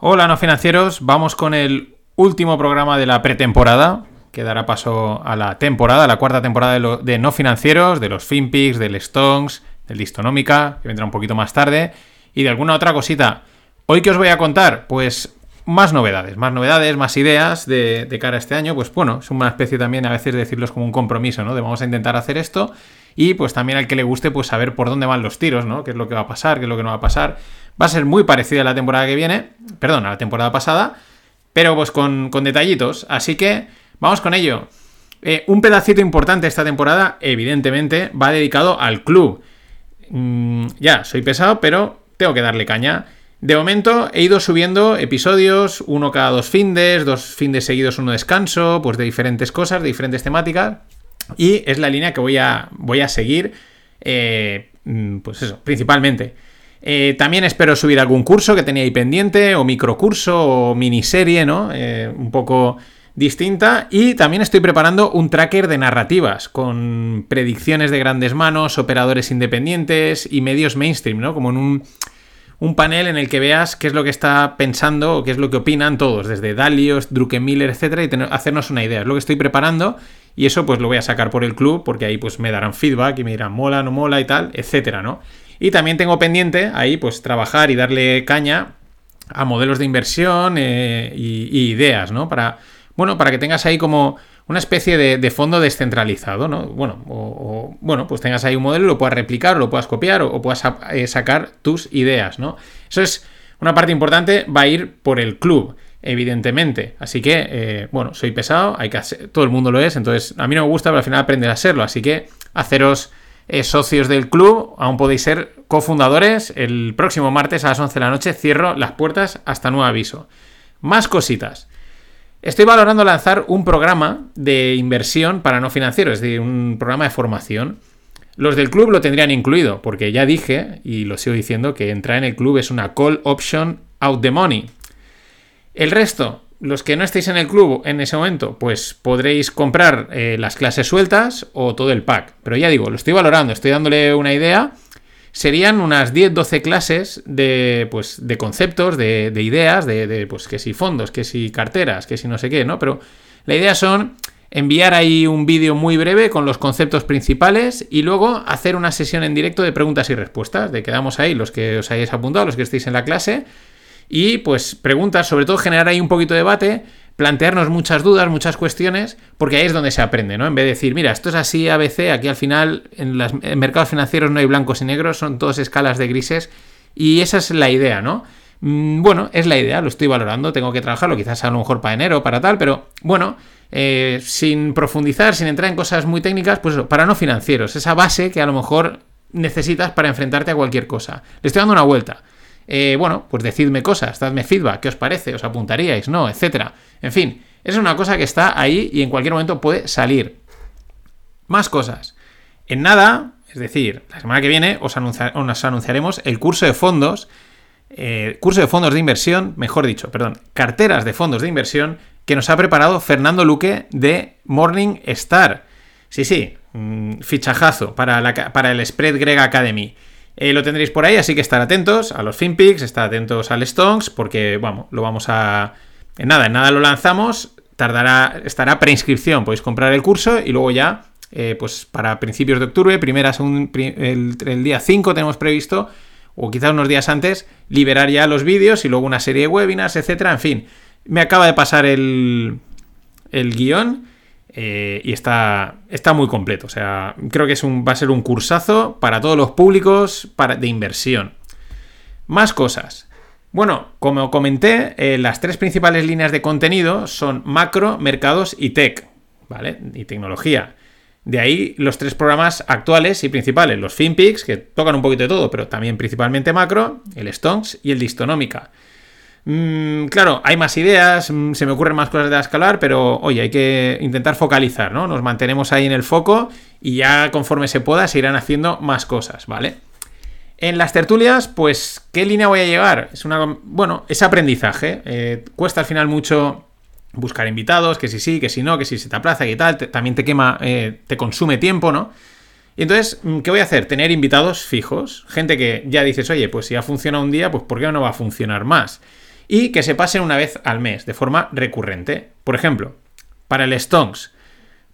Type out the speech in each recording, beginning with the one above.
Hola, no financieros. Vamos con el último programa de la pretemporada, que dará paso a la temporada, la cuarta temporada de, lo- no financieros, de los FinPix, del Stonks, del Distonómica, que vendrá un poquito más tarde, y de alguna otra cosita. Hoy que os voy a contar, pues más novedades, más novedades, más ideas de, cara a este año. Pues bueno, es una especie también a veces de decirlos como un compromiso, ¿no? De vamos a intentar hacer esto. Y pues también al que le guste, pues saber por dónde van los tiros, ¿no? Qué es lo que va a pasar, qué es lo que no va a pasar. Va a ser muy parecida a la temporada que viene, perdón, a la temporada pasada, pero pues con, con detallitos. Así que vamos con ello. Eh, un pedacito importante esta temporada, evidentemente, va dedicado al club. Mm, ya, soy pesado, pero tengo que darle caña. De momento he ido subiendo episodios, uno cada dos findes, dos findes seguidos, uno descanso, pues de diferentes cosas, de diferentes temáticas. Y es la línea que voy a, voy a seguir, eh, mm, pues eso, principalmente. Eh, también espero subir algún curso que tenía ahí pendiente, o microcurso, o miniserie, ¿no? Eh, un poco distinta. Y también estoy preparando un tracker de narrativas, con predicciones de grandes manos, operadores independientes y medios mainstream, ¿no? Como en un, un panel en el que veas qué es lo que está pensando o qué es lo que opinan todos, desde Dalios, Druckenmiller, etcétera, y hacernos una idea. Es lo que estoy preparando y eso pues lo voy a sacar por el club porque ahí pues me darán feedback y me dirán mola, no mola y tal, etcétera, ¿no? Y también tengo pendiente ahí pues trabajar y darle caña a modelos de inversión eh, y ideas, ¿no? Para, bueno, para que tengas ahí como una especie de, fondo descentralizado, ¿no? Bueno, o, bueno, pues tengas ahí un modelo, lo puedas replicar, lo puedas copiar, o, puedas eh, sacar tus ideas, ¿no? Eso es una parte importante, va a ir por el club, evidentemente. Así que, eh, bueno, soy pesado, hay que hacer- todo el mundo lo es, entonces a mí no me gusta, pero al final aprendes a serlo. Así que haceros eh, socios del club, aún podéis ser cofundadores. El próximo martes a las 11 de la noche cierro las puertas hasta nuevo aviso. Más cositas. Estoy valorando lanzar un programa de inversión para no financieros, es decir, un programa de formación. Los del club lo tendrían incluido, porque ya dije, y lo sigo diciendo, que entrar en el club es una call option out the money. El resto, los que no estéis en el club en ese momento, pues podréis comprar eh, las clases sueltas o todo el pack. Pero ya digo, lo estoy valorando, estoy dándole una idea. Serían unas 10-12 clases de, pues, de conceptos, de, de ideas, de, de, pues que si fondos, que si carteras, que si no sé qué, ¿no? Pero la idea son enviar ahí un vídeo muy breve con los conceptos principales y luego hacer una sesión en directo de preguntas y respuestas. De quedamos ahí los que os hayáis apuntado, los que estéis en la clase. Y pues preguntas, sobre todo generar ahí un poquito de debate, plantearnos muchas dudas, muchas cuestiones, porque ahí es donde se aprende, ¿no? En vez de decir, mira, esto es así, ABC, aquí al final en los mercados financieros no hay blancos y negros, son todas escalas de grises, y esa es la idea, ¿no? Mm, Bueno, es la idea, lo estoy valorando, tengo que trabajarlo, quizás a lo mejor para enero, para tal, pero bueno, eh, sin profundizar, sin entrar en cosas muy técnicas, pues para no financieros, esa base que a lo mejor necesitas para enfrentarte a cualquier cosa. Le estoy dando una vuelta. Eh, bueno, pues decidme cosas, dadme feedback, ¿qué os parece? ¿Os apuntaríais? ¿No? Etcétera. En fin, es una cosa que está ahí y en cualquier momento puede salir. Más cosas. En nada, es decir, la semana que viene os, anuncia- os anunciaremos el curso de fondos, eh, curso de fondos de inversión, mejor dicho, perdón, carteras de fondos de inversión que nos ha preparado Fernando Luque de Morning Star. Sí, sí, mm, fichajazo para, para el Spread Greg Academy. Eh, lo tendréis por ahí, así que estar atentos a los FinPix, estar atentos al Stonks, porque vamos, lo vamos a. En nada, en nada lo lanzamos. Tardará, estará preinscripción. Podéis comprar el curso y luego ya, eh, pues para principios de octubre, primera, segun- pri- el, el día 5 tenemos previsto, o quizás unos días antes, liberar ya los vídeos y luego una serie de webinars, etcétera. En fin, me acaba de pasar el, el guion. Eh, y está, está muy completo. O sea, creo que es un, va a ser un cursazo para todos los públicos para, de inversión. Más cosas. Bueno, como comenté, eh, las tres principales líneas de contenido son macro, mercados y tech, ¿vale? Y tecnología. De ahí los tres programas actuales y principales, los FinPix, que tocan un poquito de todo, pero también principalmente macro, el Stonks y el Distonómica. Mm, claro, hay más ideas, mm, se me ocurren más cosas de escalar, pero oye, hay que intentar focalizar, ¿no? Nos mantenemos ahí en el foco y ya conforme se pueda se irán haciendo más cosas, ¿vale? En las tertulias, pues, ¿qué línea voy a llevar? Es una. Bueno, es aprendizaje. Eh, cuesta al final mucho buscar invitados, que si sí, que si no, que si se te aplaza y tal. también te quema, eh, te consume tiempo, ¿no? Y entonces, mm, ¿qué voy a hacer? Tener invitados fijos. Gente que ya dices, oye, pues si ha funcionado un día, pues ¿por qué no va a funcionar más? Y que se pasen una vez al mes, de forma recurrente. Por ejemplo, para el Stonks,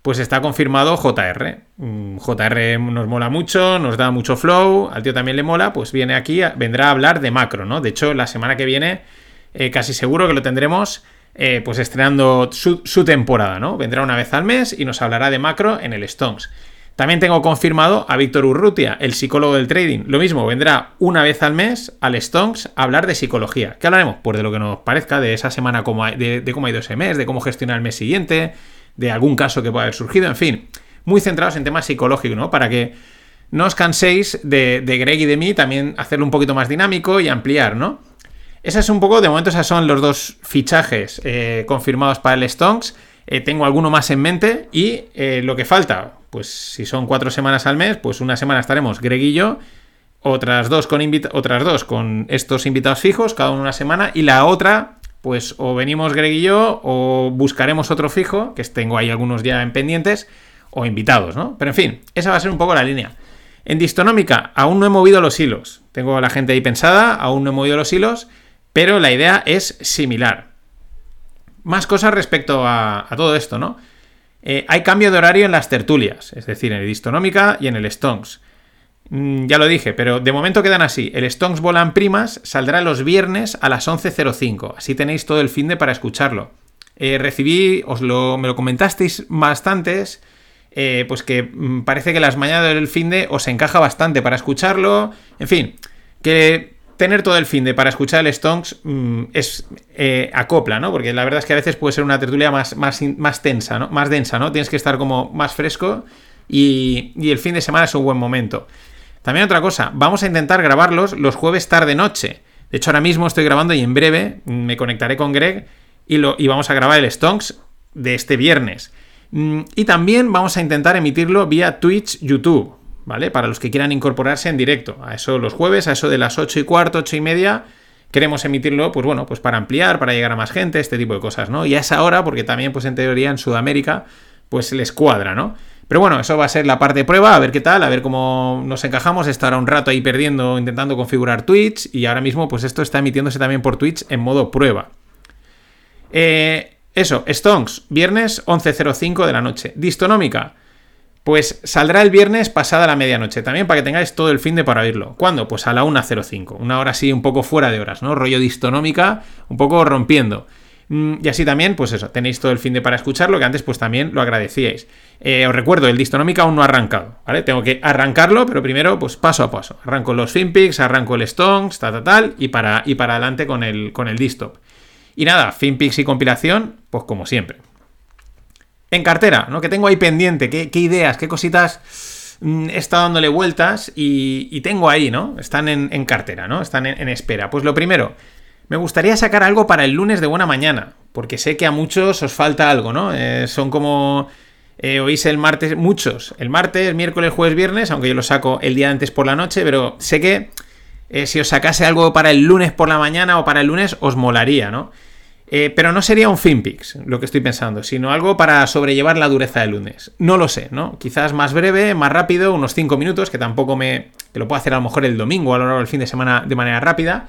pues está confirmado JR. Mm, JR nos mola mucho, nos da mucho flow, al tío también le mola, pues viene aquí, vendrá a hablar de macro, ¿no? De hecho, la semana que viene, eh, casi seguro que lo tendremos, eh, pues estrenando su, su, temporada, ¿no? Vendrá una vez al mes y nos hablará de macro en el Stones. También tengo confirmado a Víctor Urrutia, el psicólogo del trading. Lo mismo, vendrá una vez al mes al Stones a hablar de psicología. ¿Qué hablaremos? Pues de lo que nos parezca, de esa semana, de, de cómo ha ido ese mes, de cómo gestionar el mes siguiente, de algún caso que pueda haber surgido, en fin, muy centrados en temas psicológicos, ¿no? Para que no os canséis de, Greg y de mí también hacerlo un poquito más dinámico y ampliar, ¿no? Ese es un poco, de momento, esos son los dos fichajes eh, confirmados para el Stonks. Eh, tengo alguno más en mente y eh, lo que falta, pues si son cuatro semanas al mes, pues una semana estaremos Greg y yo, otras dos con, otras dos con estos invitados fijos, cada una semana, y la otra pues o venimos Greg y yo o buscaremos otro fijo, que tengo ahí algunos ya en pendientes, o invitados, ¿no? Pero en fin, esa va a ser un poco la línea. En Distonómica aún no he movido los hilos. Tengo a la gente ahí pensada, aún no he movido los hilos, pero la idea es similar. Más cosas respecto a, todo esto, ¿no? Eh, hay cambio de horario en las tertulias, es decir, en el Distonómica y en el Stonks. Mm, ya lo dije, pero de momento quedan así. El Stonks Volan Primas saldrá los viernes a las 11.05. Así tenéis todo el fin de para escucharlo. Eh, recibí, os lo, me lo comentasteis bastantes, eh, pues que mm, parece que las mañanas del fin de os encaja bastante para escucharlo. En fin, que tener todo el fin de para escuchar el Stonks mm, es eh, acopla, ¿no? Porque la verdad es que a veces puede ser una tertulia más, más, más tensa, ¿no? Más densa, ¿no? Tienes que estar como más fresco y, y el fin de semana es un buen momento. También otra cosa, vamos a intentar grabarlos los jueves tarde-noche. De hecho, ahora mismo estoy grabando y en breve me conectaré con Greg y, lo, y vamos a grabar el Stonks de este viernes. Mm, y también vamos a intentar emitirlo vía Twitch, YouTube, ¿vale? Para los que quieran incorporarse en directo. A eso los jueves, a eso de las 8 y cuarto, 8 y media, queremos emitirlo, pues bueno, pues para ampliar, para llegar a más gente, este tipo de cosas, ¿no? Y a esa hora, porque también, pues en teoría en Sudamérica, pues les cuadra, ¿no? Pero bueno, eso va a ser la parte de prueba, a ver qué tal, a ver cómo nos encajamos. Estará un rato ahí perdiendo, intentando configurar Twitch. Y ahora mismo, pues esto está emitiéndose también por Twitch en modo prueba. Eh, eso, Stonks, viernes 11.05 de la noche. Distonómica, pues saldrá el viernes pasada la medianoche, también para que tengáis todo el fin de para oírlo. ¿Cuándo? Pues a la 1.05, una hora así un poco fuera de horas, ¿no? Rollo distonómica, un poco rompiendo. Mm, y así también, pues eso, tenéis todo el fin de para escucharlo, que antes pues también lo agradecíais. Eh, os recuerdo, el Distonómica aún no ha arrancado, ¿vale? Tengo que arrancarlo, pero primero, pues paso a paso. Arranco los FinPix, arranco el Stones, tal, tal, tal, y para, y para adelante con el, con el Distop. Y nada, FinPix y compilación, pues como siempre. En cartera, ¿no? Que tengo ahí pendiente, qué, ideas, qué cositas mm, he estado dándole vueltas y, tengo ahí, ¿no? Están en, cartera, ¿no? Están en espera. Pues lo primero, me gustaría sacar algo para el lunes de buena mañana, porque sé que a muchos os falta algo, ¿no? Eh, son como... Eh, oís el martes, muchos, el martes, miércoles, jueves, viernes, aunque yo lo saco el día antes por la noche, pero sé que eh, si os sacase algo para el lunes por la mañana o para el lunes, os molaría, ¿no? Pero no sería un FinPix, lo que estoy pensando, sino algo para sobrellevar la dureza del lunes. No lo sé, ¿no? Quizás más breve, más rápido, unos 5 minutos, que tampoco me... que lo puedo hacer a lo mejor el domingo a lo largo del fin de semana de manera rápida.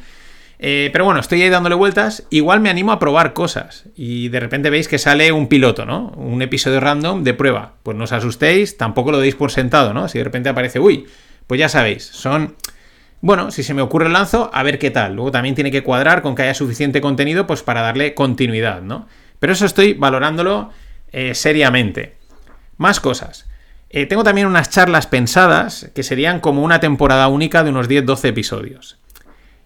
Eh, pero bueno, estoy ahí dándole vueltas. Igual me animo a probar cosas. Y de repente veis que sale un piloto, ¿no? Un episodio random de prueba. Pues no os asustéis, tampoco lo deis por sentado, ¿no? Si de repente aparece, uy, pues ya sabéis, son. Bueno, si se me ocurre el lanzo, a ver qué tal. Luego también tiene que cuadrar con que haya suficiente contenido, pues para darle continuidad, ¿no? Pero eso estoy valorándolo eh, seriamente. Más cosas. Eh, tengo también unas charlas pensadas que serían como una temporada única de unos 10-12 episodios.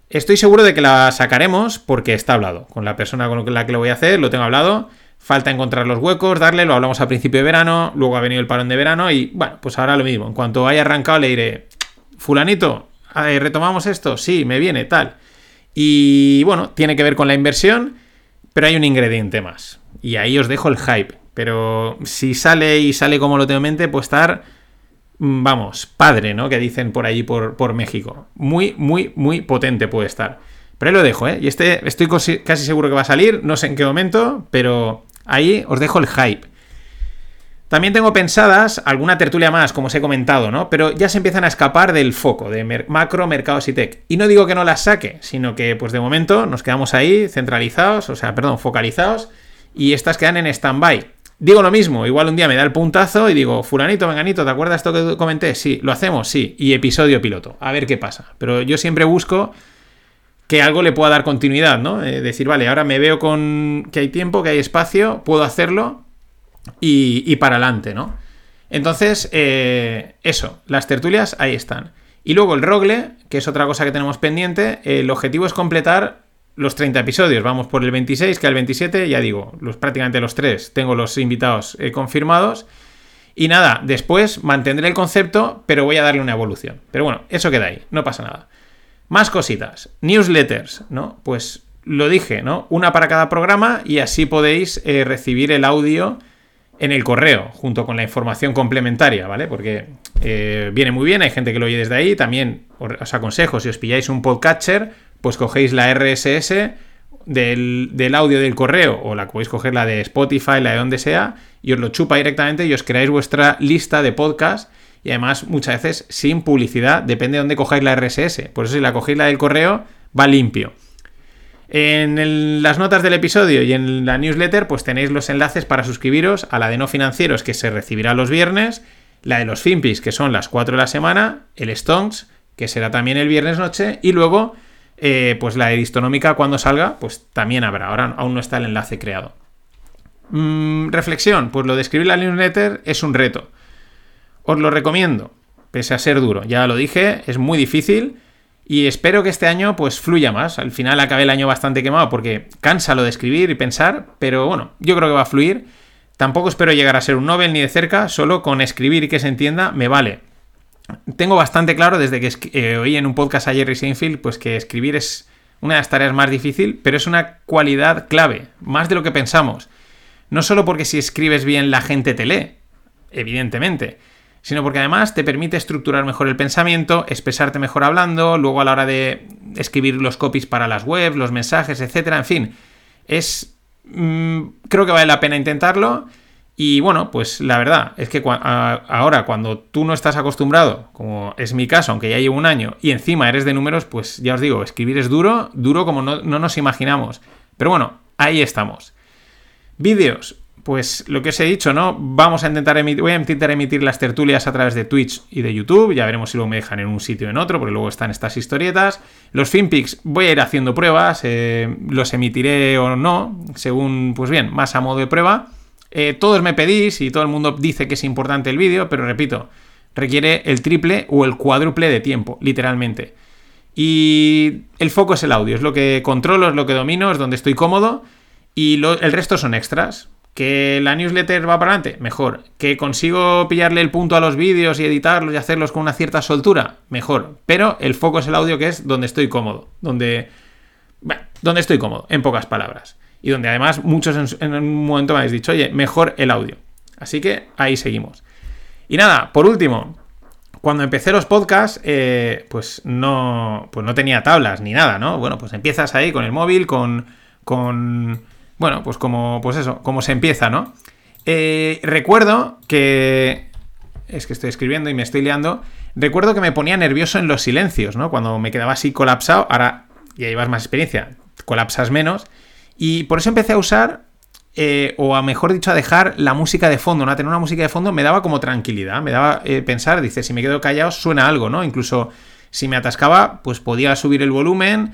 Estoy seguro de que la sacaremos porque está hablado. Con la persona con la que lo voy a hacer, lo tengo hablado. Falta encontrar los huecos, darle, lo hablamos a principio de verano, luego ha venido el parón de verano y bueno, pues ahora lo mismo. En cuanto haya arrancado le diré, fulanito, retomamos esto, sí, me viene, tal. Y bueno, tiene que ver con la inversión, pero hay un ingrediente más. Y ahí os dejo el hype. Pero si sale y sale como lo tengo en mente, pues estar Mm, vamos, padre, ¿no? Que dicen por allí, por, por México. Muy, muy, muy potente puede estar. Pero ahí lo dejo, ¿eh? Y este estoy casi seguro que va a salir, no sé en qué momento, pero ahí os dejo el hype. También tengo pensadas alguna tertulia más, como os he comentado, ¿no? Pero ya se empiezan a escapar del foco de macro, mercados y tech. Y no digo que no las saque, sino que, pues de momento, nos quedamos ahí centralizados, o sea, perdón, focalizados, y estas quedan en stand-by. Digo lo mismo, igual un día me da el puntazo y digo, fulanito, venganito, ¿te acuerdas esto que comenté? Sí, lo hacemos, sí, y episodio piloto, a ver qué pasa. Pero yo siempre busco que algo le pueda dar continuidad, ¿no? Eh, decir, vale, ahora me veo con que hay tiempo, que hay espacio, puedo hacerlo, y, para adelante, ¿no? Entonces, eh, eso, las tertulias ahí están. Y luego el rogle, que es otra cosa que tenemos pendiente, el objetivo es completar los 30 episodios. Vamos por el 26, que al 27, ya digo, los, prácticamente los tres, tengo los invitados eh, confirmados. Y nada, después mantendré el concepto, pero voy a darle una evolución. Pero bueno, eso queda ahí, no pasa nada. Más cositas. Newsletters, ¿no? Pues lo dije, ¿no? Una para cada programa y así podéis eh, recibir el audio en el correo, junto con la información complementaria, ¿vale? Porque eh, viene muy bien, hay gente que lo oye desde ahí. También os aconsejo, si os pilláis un podcatcher, pues cogéis la RSS del, audio del correo, o la podéis coger la de Spotify, la de donde sea, y os lo chupa directamente y os creáis vuestra lista de podcast. Y además, muchas veces sin publicidad, depende de dónde cojáis la RSS. Por eso, si la cogéis la del correo, va limpio. En las notas del episodio y en la newsletter, pues tenéis los enlaces para suscribiros a la de no financieros, que se recibirá los viernes, la de los Finpis, que son las 4 de la semana, el Stonks, que será también el viernes noche, y luego, eh, pues la de Distonómica, cuando salga, pues también habrá. Ahora aún no está el enlace creado. Mm, reflexión, pues lo de escribir la newsletter es un reto. Os lo recomiendo, pese a ser duro. Ya lo dije, es muy difícil y espero que este año pues fluya más. Al final acabé el año bastante quemado porque cansa lo de escribir y pensar, pero bueno, yo creo que va a fluir. Tampoco espero llegar a ser un Nobel ni de cerca, solo con escribir y que se entienda me vale. Tengo bastante claro desde que eh, oí en un podcast a Jerry Seinfeld pues que escribir es una de las tareas más difíciles, pero es una cualidad clave, más de lo que pensamos. No solo porque si escribes bien la gente te lee, evidentemente, sino porque además te permite estructurar mejor el pensamiento, expresarte mejor hablando, luego a la hora de escribir los copies para las webs, los mensajes, etcétera, en fin, es mm, creo que vale la pena intentarlo y bueno, pues la verdad es que ahora cuando tú no estás acostumbrado, como es mi caso, aunque ya llevo un año, y encima eres de números, pues ya os digo, escribir es duro, duro como no, no nos imaginamos. Pero bueno, ahí estamos. Vídeos, pues lo que os he dicho, ¿no? Vamos a intentar emitir, voy a intentar emitir las tertulias a través de Twitch y de YouTube. Ya veremos si luego me dejan en un sitio o en otro, porque luego están estas historietas. Los FinPix voy a ir haciendo pruebas, eh, los emitiré o no, según, pues bien, más a modo de prueba. Eh, todos me pedís y todo el mundo dice que es importante el vídeo, pero repito, requiere el triple o el cuádruple de tiempo, literalmente. Y el foco es el audio, es lo que controlo, es lo que domino, es donde estoy cómodo. Y el resto son extras ¿Que la newsletter va para adelante? Mejor. ¿Que consigo pillarle el punto a los vídeos y editarlos y hacerlos con una cierta soltura? Mejor. Pero el foco es el audio que es donde estoy cómodo. Donde. Donde estoy cómodo, en pocas palabras. Y donde además muchos en, un momento me habéis dicho, oye, mejor el audio. Así que ahí seguimos. Y nada, por último, cuando empecé los podcasts, eh, pues no. Pues no tenía tablas ni nada, ¿no? Bueno, pues empiezas ahí con el móvil, con. con bueno, pues como, pues eso, como se empieza, ¿no? Eh, recuerdo que... Es que estoy escribiendo y me estoy liando. Recuerdo que me ponía nervioso en los silencios, ¿no? Cuando me quedaba así colapsado, ahora ya llevas más experiencia, colapsas menos. Y por eso empecé a usar, eh, o a mejor dicho, a dejar la música de fondo, ¿no? A tener una música de fondo me daba como tranquilidad, me daba eh, pensar, dice, si me quedo callado suena algo, ¿no? Incluso si me atascaba, pues podía subir el volumen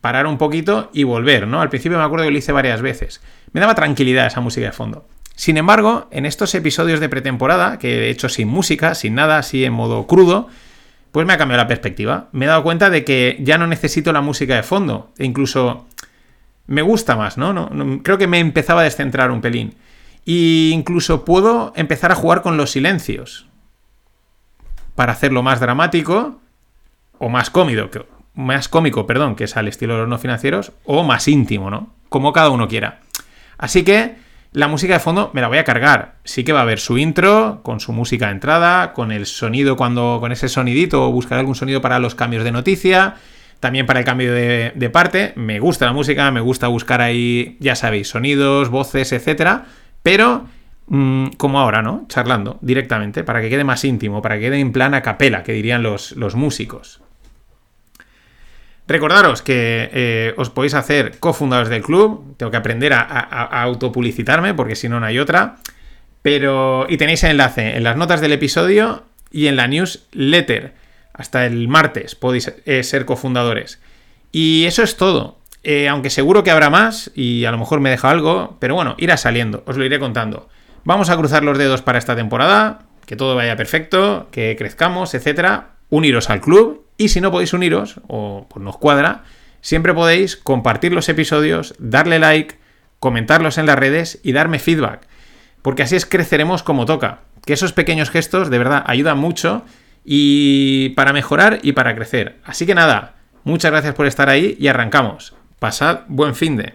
parar un poquito y volver, ¿no? Al principio me acuerdo que lo hice varias veces. Me daba tranquilidad esa música de fondo. Sin embargo, en estos episodios de pretemporada, que he hecho sin música, sin nada, así en modo crudo, pues me ha cambiado la perspectiva. Me he dado cuenta de que ya no necesito la música de fondo. E incluso me gusta más, ¿no? no creo que me empezaba a descentrar un pelín. Y incluso puedo empezar a jugar con los silencios. Para hacerlo más dramático o más cómido, más cómico, perdón, que es al estilo de los no financieros, o más íntimo, ¿no? Como cada uno quiera. Así que la música de fondo me la voy a cargar. Sí que va a haber su intro, con su música de entrada, con el sonido cuando. con ese sonidito, o buscar algún sonido para los cambios de noticia. También para el cambio de, de parte. Me gusta la música, me gusta buscar ahí, ya sabéis, sonidos, voces, etcétera. Pero mm, como ahora, ¿no? Charlando directamente, para que quede más íntimo, para que quede en plan a capela, que dirían los, los músicos. Recordaros que eh, os podéis hacer cofundadores del club. Tengo que aprender a, autopublicitarme porque si no, no hay otra. Pero. Y tenéis el enlace en las notas del episodio y en la newsletter. Hasta el martes podéis eh, ser cofundadores. Y eso es todo. Eh, aunque seguro que habrá más y a lo mejor me deja algo. Pero bueno, irá saliendo. Os lo iré contando. Vamos a cruzar los dedos para esta temporada. Que todo vaya perfecto. Que crezcamos, etcétera. Uniros al club y si no podéis uniros, o pues nos cuadra, siempre podéis compartir los episodios, darle like, comentarlos en las redes y darme feedback. Porque así es creceremos como toca. Que esos pequeños gestos de verdad ayudan mucho y para mejorar y para crecer. Así que nada, muchas gracias por estar ahí y arrancamos. Pasad buen fin de.